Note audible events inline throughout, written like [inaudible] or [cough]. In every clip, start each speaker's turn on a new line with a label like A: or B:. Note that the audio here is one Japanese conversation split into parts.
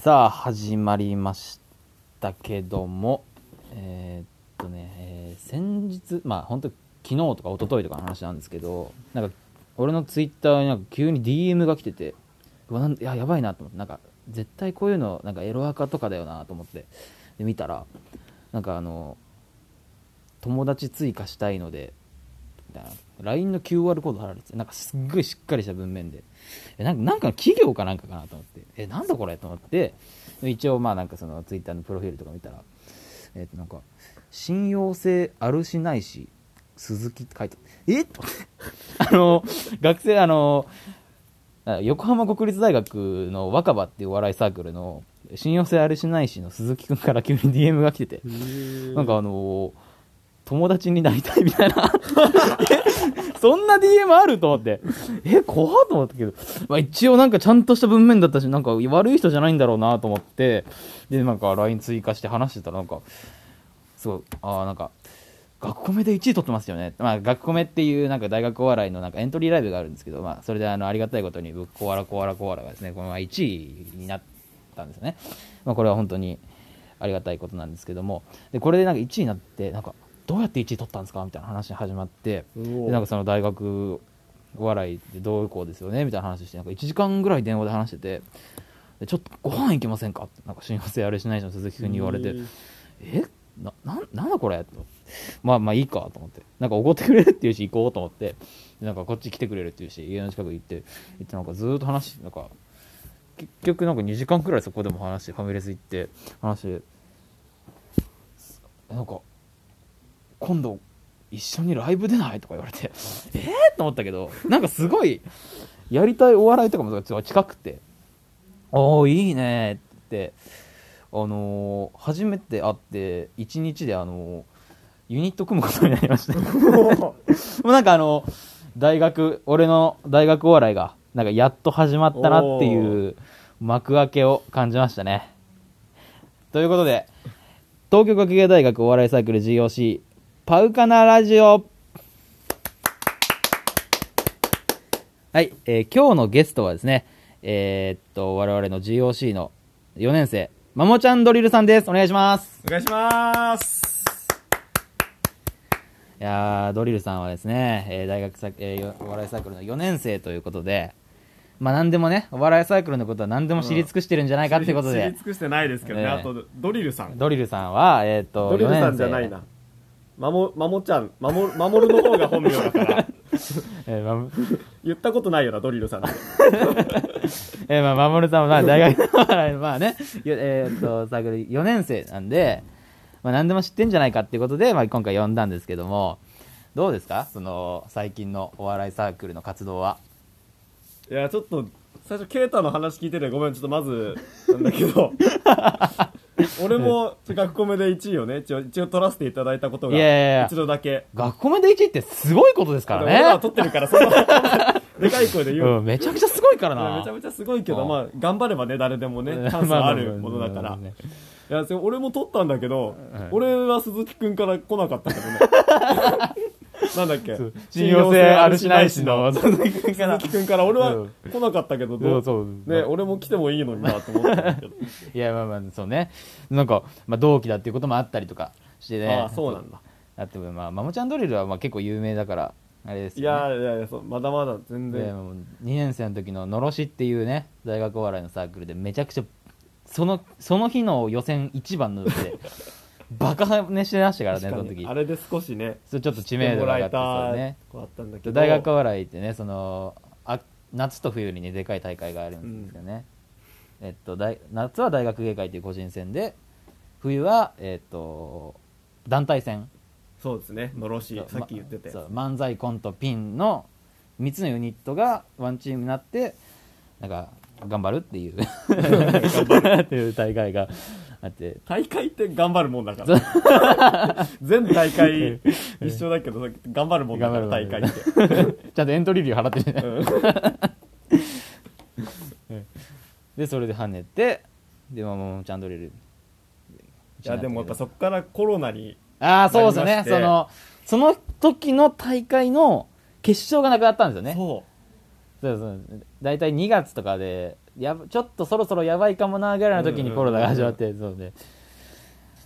A: さあ始まりましたけども。えーっとね、えー先日まあ本当昨日とか一昨日とかの話なんですけどなんか俺のツイッターになんか急に DM が来ててうわなんややばいなと思ってなんか絶対こういうのなんかエロアカとかだよなと思ってで見たらなんかあの友達追加したいのでみたいな LINE の QR コード貼られててなんかすっごいしっかりした文面で。えなんかなんかの企業かなんかかなと思って。えなんだこれと思って。一応まあなんかそのツイッターのプロフィールとか見たらえっ、となんか信用性あるしないし鈴木って書いてえ？っ [laughs] あの学生あのあ横浜国立大学の若葉っていうお笑いサークルの信用性あるしないしの鈴木くんから急に DM が来てて。なんかあのー友達になりたいみたいな。[laughs] そんな DM あると思って。え怖っと思ったけど、まあ、一応なんかちゃんとした文面だったしなんか悪い人じゃないんだろうなと思って。でなんか LINE 追加して話してたらなんかすごいああなんか学コメで1位取ってますよね、まあ、学コメっていうなんか大学お笑いのなんかエントリーライブがあるんですけど、まあ、それであのありがたいことに僕コアラコアラコアラがですねこのまま1位になったんですよね、まあ、これは本当にありがたいことなんですけども。でこれでなんか1位になってなんかどうやって1位取ったんですか？みたいな話が始まってでなんかその大学お笑いでどうこうですよね？みたいな話してなんか1時間ぐらい電話で話しててでちょっとご飯行けませんか？ってなんか親和性あれしないしの鈴木君に言われて。え？ななんなんだこれ？と。まあまあいいかと思って。なんかおごってくれるっていうし行こうと思って。でなんかこっち来てくれるっていうし家の近く行って。行ってなんかずーっと話してなんか結局なんか2時間くらいそこでも話してファミレス行って話して。なんか今度一緒にライブ出ない？とか言われて [laughs] えー、と思ったけどなんかすごいやりたいお笑いとかも近くて。おおいいね。ってあのー初めて会って1日であのーユニット組むことになりました [laughs] もうなんかあの大学俺の大学お笑いがなんかやっと始まったなっていう幕開けを感じましたね。ということで東京学芸大学お笑いサークル GOC パウカナラジオ。はい、えー今日のゲストはですねえーっと我々の GOC の4年生まもちゃんドリルさんです。お願いします。
B: お願いします。
A: いやードリルさんはですね、えー大学さ、えーよお笑いサークルの4年生ということで、まあ何でもね、お笑いサークルのことは何でも知り尽くしてるんじゃないかっていうことで。
B: 知り尽、くしてないですけどね、
A: ええ
B: あとドリルさん。
A: ドリルさんは、えーっと、
B: ドリルさ
A: 4年生
B: んじゃないなまもまもちゃんまもまもるの方が本名だから。[laughs]
A: えーま
B: 言ったことないよなドリルさん。[laughs]
A: えーまあ、守さんはまあ大学のまあね、よえーっと、サークル4年生なんで、まあ何でも知ってんじゃないかっていうことで、まあ今回呼んだんですけども、どうですか？その、最近のお笑いサークルの活動は。
B: いやちょっと最初ケイタの話聞いててごめんちょっとまずなんだけど [laughs] [laughs] 俺も学コメで1位をね一応一応取らせていただいたことが
A: いやいやいや
B: 一度だけ
A: 学校目で1位ってすごいことですからね
B: 俺は。取ってるからその [laughs] でかい声で言う、
A: うん、めちゃくちゃすごいからな。
B: めちゃめちゃすごいけど、
A: うん
B: まあ、頑張ればね、誰でも [laughs] ね、チャンスはあるものだから。
A: まあまあまあまあね
B: いや、それ俺も取ったんだけど、
A: うん
B: 俺は鈴木くんから来なかったけどね。なんだっけ？
A: 信用性あるしないしの、鈴木君から。
B: 俺は
A: うん
B: 来なかったけど、ど
A: そううそう？
B: ね、俺も来てもいいのになと思ったけど。[laughs]
A: いや、まあまあ、そうね。なんか、まあ同期だっていうこともあったりとかしてね。
B: ああ、そうなんだ。
A: だって、まあ、マモちゃんドリルはまあ結構有名だから、あれですね。
B: やいやいや、そうまだまだ全然。
A: でもう2年生の時ののろしっていうね大学お笑いのサークルでめちゃくちゃそのその日の予選一番ので [laughs] バカ跳ねしてましたからねそ
B: 確
A: の時。
B: あれで少しね、
A: それちょっと知名度が上がってそうね。
B: こうあったんだけど。
A: 大学お笑いってねそのあ夏と冬にねでかい大会があるんですよね、えっと大夏は大学芸会っていう個人戦で冬はえっと団体戦。
B: そうですね、のろしさっき言ってて。
A: そう漫才コントピンの3つのユニットがワンチームになってなんか頑張るっていう。[laughs] [laughs] っていう大会があって。
B: 大会って頑張るもんだから。[laughs] 全大会一緒だけど、頑張るもんだから、大会って。[laughs]
A: ちゃんとエントリー料払ってるね。
B: うん。
A: でそれで跳ねてでももうちゃんと入れる。
B: いや、でもやっぱそこからコロナに、
A: ああそうですよね。そのその時の大会の決勝がなくなったんですよね。
B: そう。
A: そうそう。大体2月とかでやばちょっとそろそろやばいかもなぐらいの時にコロナが始まって、そうで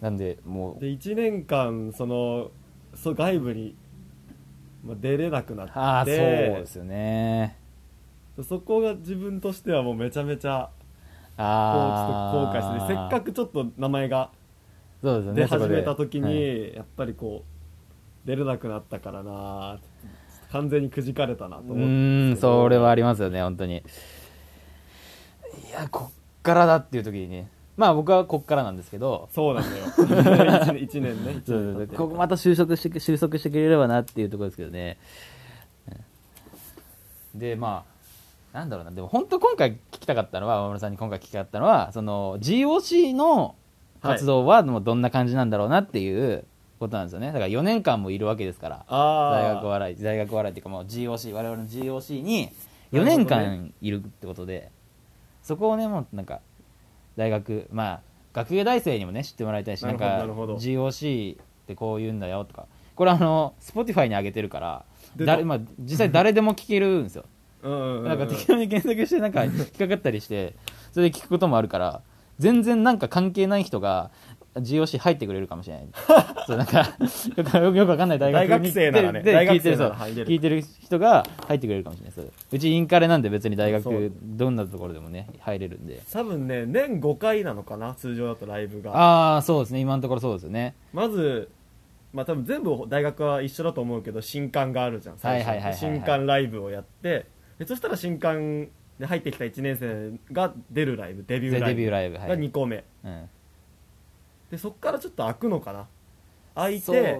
A: なんでもう。
B: で1年間そのそう外部にまあ出れなくなって。
A: ああそうですよね。
B: そこが自分としてはもうめちゃめちゃこうちょ
A: ああ
B: っと後悔してせっかくちょっと名前が
A: そうですよね
B: 出始めた時
A: で。はい。
B: にやっぱりこう出れなくなったからな完全にくじかれたなと思
A: う
B: って
A: それはありますよね本当にいやこっからだっていう時にね。まあ僕はこっからなんですけど。
B: そうなんだよ。1 [laughs] 年一年ね一
A: そうそうそう。ここまた収束して収束してくれればなっていうところですけどね。うん。でまあなんだろうな。でも本当今回聞きたかったのは大村さんに今回聞きたかったのはその GOC の活動はもうどんな感じなんだろうなっていうことなんですよね。だから4年間もいるわけですから。
B: あ
A: 大学
B: あ
A: 笑い大学笑いっていうかもう GOC 我々の GOC に4年間いるってことで、そこをねもうなんか大学まあ学芸大生にもね知ってもらいたいし
B: なるほど
A: なんか
B: なるほど。
A: GOC ってこう言うんだよとか。これあの Spotify に上げてるから
B: 出た。
A: 誰、まあ、実際誰でも聞けるんですよ。[laughs]
B: うんうんうんうん。
A: なんか適当に検索してなんか引っかかったりしてそれで聞くこともあるから全然なんか関係ない人が GOC 入ってくれるかもしれない。[laughs] そうなんかよくよくわかんない大学に
B: 大学生ならね。
A: で
B: 大学
A: 聞いてるそう。
B: 生
A: 聞いてる人が入ってくれるかもしれない。そう。うちインカレなんで別に大学どんなところでもね入れるんで。
B: 多分ね年5回なのかな通常だとライブが。
A: ああそうですね。今のところそうですよね。
B: まずまあ多分全部大学は一緒だと思うけど新刊があるじゃん最初。
A: はいはいはいはいはい。
B: 新刊ライブをやって。でそしたら新刊で入ってきた1年生が出るライブデビューライブ。
A: デビューライブはい。
B: が2個目。
A: うん
B: でそっからちょっと開くのかな。開いて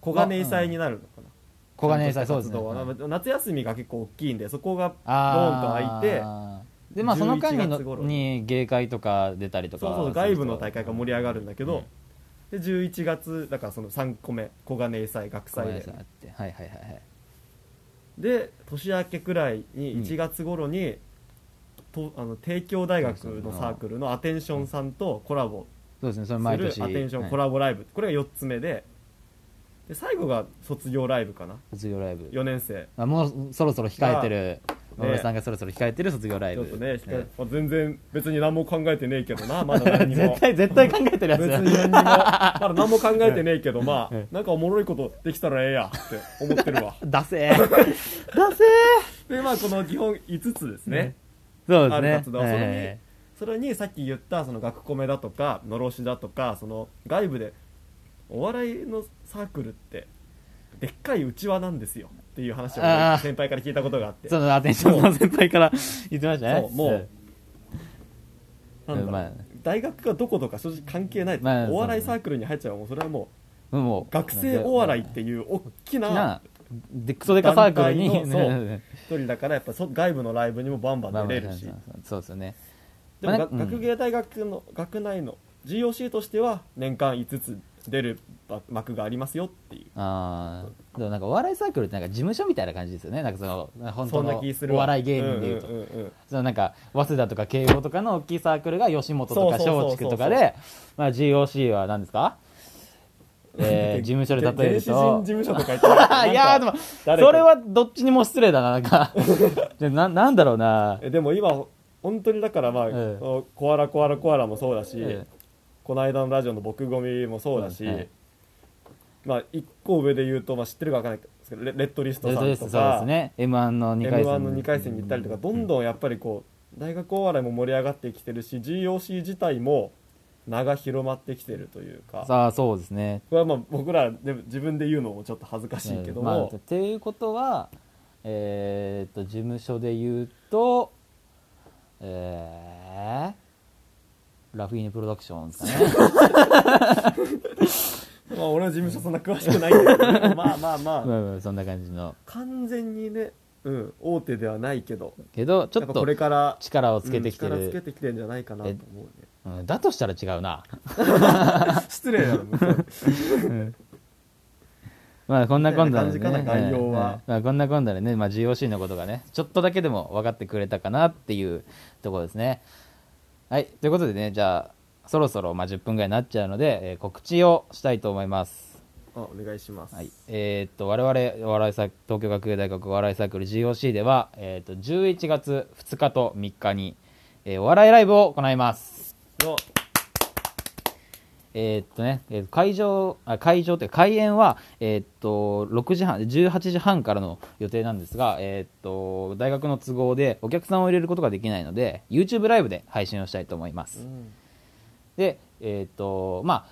B: 小金井祭
A: に
B: になるのかな。
A: 小金井祭そうですね。
B: 夏休みが結構大きいんでそこがド
A: あ
B: ー。ンと開いて
A: でまあその間に
B: 11
A: の
B: 月頃
A: に。芸会とか出たりとか
B: そうそう外部の大会が盛り上がるんだけど、
A: うん
B: で11月だからその3個目小金井祭学祭で。
A: 祭あってはいはいはいはい。
B: で年明けくらいに
A: うん。
B: 1月頃に、とあの帝京大学のサークルのアテンションさんとコラボ
A: そうですねそれ
B: する
A: 毎年
B: アテンション
A: はい。
B: コラボライブ、これが4つ目で。で最後が卒業ライブかな。
A: 卒業ライブ。
B: 4年生。
A: あもうそろそろ控えてる。
B: ね。
A: 野村さんがそろそろ控えてる卒業ライブ。
B: ちょっとね、
A: え
B: まあ全然別に何も考えてねえけどなまだ [laughs] 何にも。
A: 絶対絶対考えてるやつ
B: 別に何にも。まだ何も考えてねえけどまあ
A: え
B: なんかおもろいことできたらええやって思ってるわ。[laughs]
A: ダセー。[laughs] ダセー。
B: でまあこの基本5つですね、
A: そうですね。
B: 活動
A: はいはい
B: それに
A: はい
B: それにさっき言ったその学コメだとかのろしだとかその外部でお笑いのサークルってでっかいうちわなんですよ。っていう話を先輩から聞いたことがあって。
A: そのアテンションの先輩から言ってましたね。
B: そうもうなん
A: まあ。
B: 大学がどことか正直関係ない、
A: まあ
B: お笑いサークルに入っちゃうもうそれはも
A: うんもう
B: う学生お笑いっていう大きな
A: なでクソデカサークルに [laughs]
B: 一人だからやっぱそ外部のライブにもバンバン出れるし、
A: そうですよね
B: でも、学芸大学の学内の GOC としては年間5つ出る幕がありますよっていう。
A: ああでもなんかお笑いサークルってなんか事務所みたいな感じですよね。なんかその本当の
B: 気するわ。
A: お笑い芸人でいうと、
B: うんうん
A: そのなんか早稲田とか慶応とかの大きいサークルが吉本とか松竹とかで、まあ、GOC は何ですか、えー、事務所で例えると。
B: 事務所とか言ってない [laughs]
A: いやーでもそれはどっちにも失礼だななんか。[laughs] ななんだろうな。
B: えでも今本当にだからまあ、
A: ええ。
B: コアラコアラコアラもそうだし、
A: え
B: この間のラジオの僕ゴミもそうだし、
A: うんはい
B: まあ一個上で言うと、まあ、知ってるか分かんないですけどレレッドリストさんとか
A: すね。m 1の2
B: m
A: 回
B: 1
A: 戦
B: の2回戦に行ったりとかどんどんやっぱりこう大学お笑いも盛り上がってきてるし GOC 自体も名が広まってきてるというか。
A: さあそうですね。
B: これはまあ僕らでも自分で言うのもちょっと恥ずかしいけど
A: まあ、
B: も、
A: っていうことはえーっと事務所で言うとえー、ラフィーネプロダクションですかね。[laughs]
B: まあ俺は事務所そんな詳しくないけど。で [laughs] もまあまあまあ。
A: まあまあそんな感じの。
B: 完全にね、うん、大手ではないけど。
A: けどちょっと
B: これから
A: 力をつけてきて
B: うん力つけ
A: る、
B: てきてるんじゃないかなと思うね。
A: うんだとしたら違うな
B: 失礼だろう [laughs]
A: まあこんなこんなで、ね、まあ、こんなこんなでね、まあ、GOC のことがねちょっとだけでも分かってくれたかなっていうところですね。はいということでねじゃあそろそろまあ10分ぐらいになっちゃうので、えー告知をしたいと思います。
B: あお願いします。
A: はい、えーっと我々お笑いサー東京学芸大学お笑いサークル GOC では、えーっと11月2日と3日に、えーお笑いライブを行います。
B: の
A: えーっとね、えー会場あ会場というか開演は、えーっと6時半18時半からの予定なんですが、えーっと大学の都合でお客さんを入れることができないので YouTube ライブで配信をしたいと思います、でえーっとまあ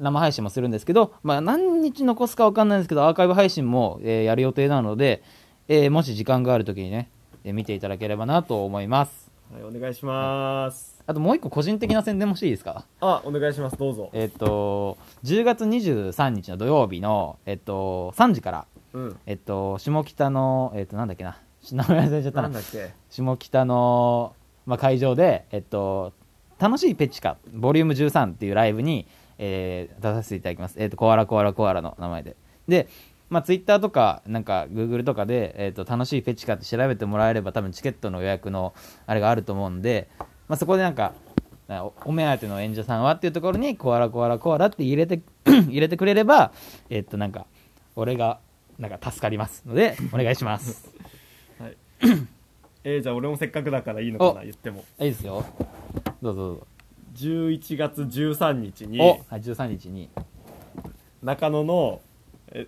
A: 生配信もするんですけど、まあ、何日残すか分かんないんですけどアーカイブ配信も、えーやる予定なので、えーもし時間がある時にね、えー見ていただければなと思います
B: はいお願いします。
A: あともう一個個人的な宣伝もしていいですか？
B: あお願いします。どうぞ。
A: えっと、10月23日の土曜日の、えっと、3時から、
B: うん。
A: えっと、下北の、えっと、なんだっけな、名前忘れちゃったな。
B: なんだ、っけ？
A: 下北の、まあ、会場で、えっと、楽しいペチカ、ボリューム13っていうライブに、えー出させていただきます。えっと、コアラコアラコアラの名前で。で、まあ、ツイッターとか、なんか、グーグルとかで、えっと、楽しいペチカって調べてもらえれば、多分チケットの予約の、あれがあると思うんで、まあ、そこでなんか、おお目当ての演者さんはっていうところに、コアラコアラコアラって入れて、[clears throat] 入れてくれれば、えっと、なんか、俺が、なんか助かりますので、お願いします。[laughs]
B: はいえーじゃあ俺もせっかくだからいいのか
A: お
B: な言っても
A: いいですよ。どうぞどうぞ。
B: 11月13日に
A: お、はい、13日に。
B: 中野のえ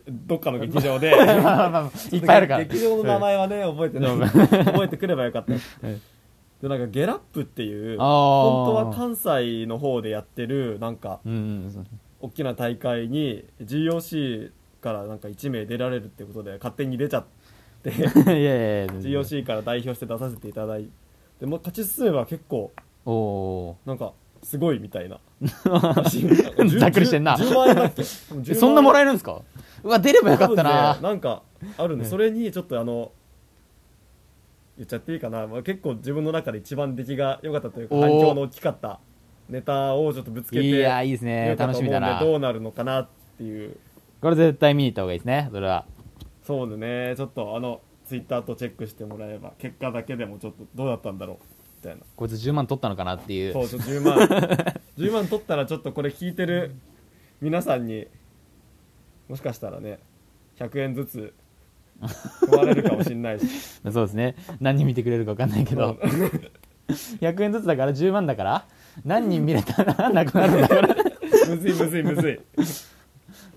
B: どっかの劇場で。[laughs]
A: いっぱいあるから。
B: 劇場の名前はね覚えてない。
A: うん。
B: 覚えてくればよかった。
A: うん。
B: でなんかゲラップっていう本当は関西の方でやってるなんか
A: うん。
B: 大きな大会に GOC からなんか1名出られるってことで勝手に出ちゃって。[laughs]
A: いやいやいや。
B: GOC から代表して出させていただいて。でもう勝ち進めば結構なんかすごいみたいな [laughs]
A: ー。ざっくりしてんな。
B: 10万円だっけ
A: え [laughs] そんなもら
B: え
A: えるんですか？うわ、出ればよかったな。
B: なんかあるんで、
A: ね
B: それにちょっとあの言っちゃっていいかな、まあ、結構自分の中で一番出来が良かったというか反響の大きかったネタをちょっとぶつけて
A: いや、いいですね。楽しみだな。
B: どうなるのかなっていう
A: これ絶対見に行った方がいいですね。それは。
B: そうだねちょっとあのツイッターとチェックしてもらえば結果だけでもちょっとどうだったんだろうみたいな
A: こいつ10万取ったのかなっていう。
B: そうちょっと10万 [laughs] 10万取ったらちょっとこれ聞いてる皆さんにもしかしたらね100円ずつ配れるかもしれないし [laughs]
A: そうですね。何人見てくれるか分かんないけど。100円ずつだから10万だから何人見れたら [laughs] なくなるんだから。
B: むずいむずいむずい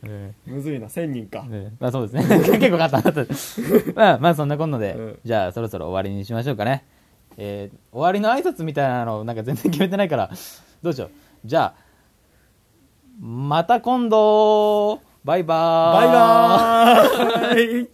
A: うん
B: むずいな1000人か
A: ねまあそうですね。結構簡単だった。まあ、まあそんなこんなで、
B: うん
A: じゃあそろそろ終わりにしましょうかね。えー終わりの挨拶みたいなのなんか全然決めてないから、どうしよう。じゃあ、また今度。バイバーイ。
B: バイバーイ。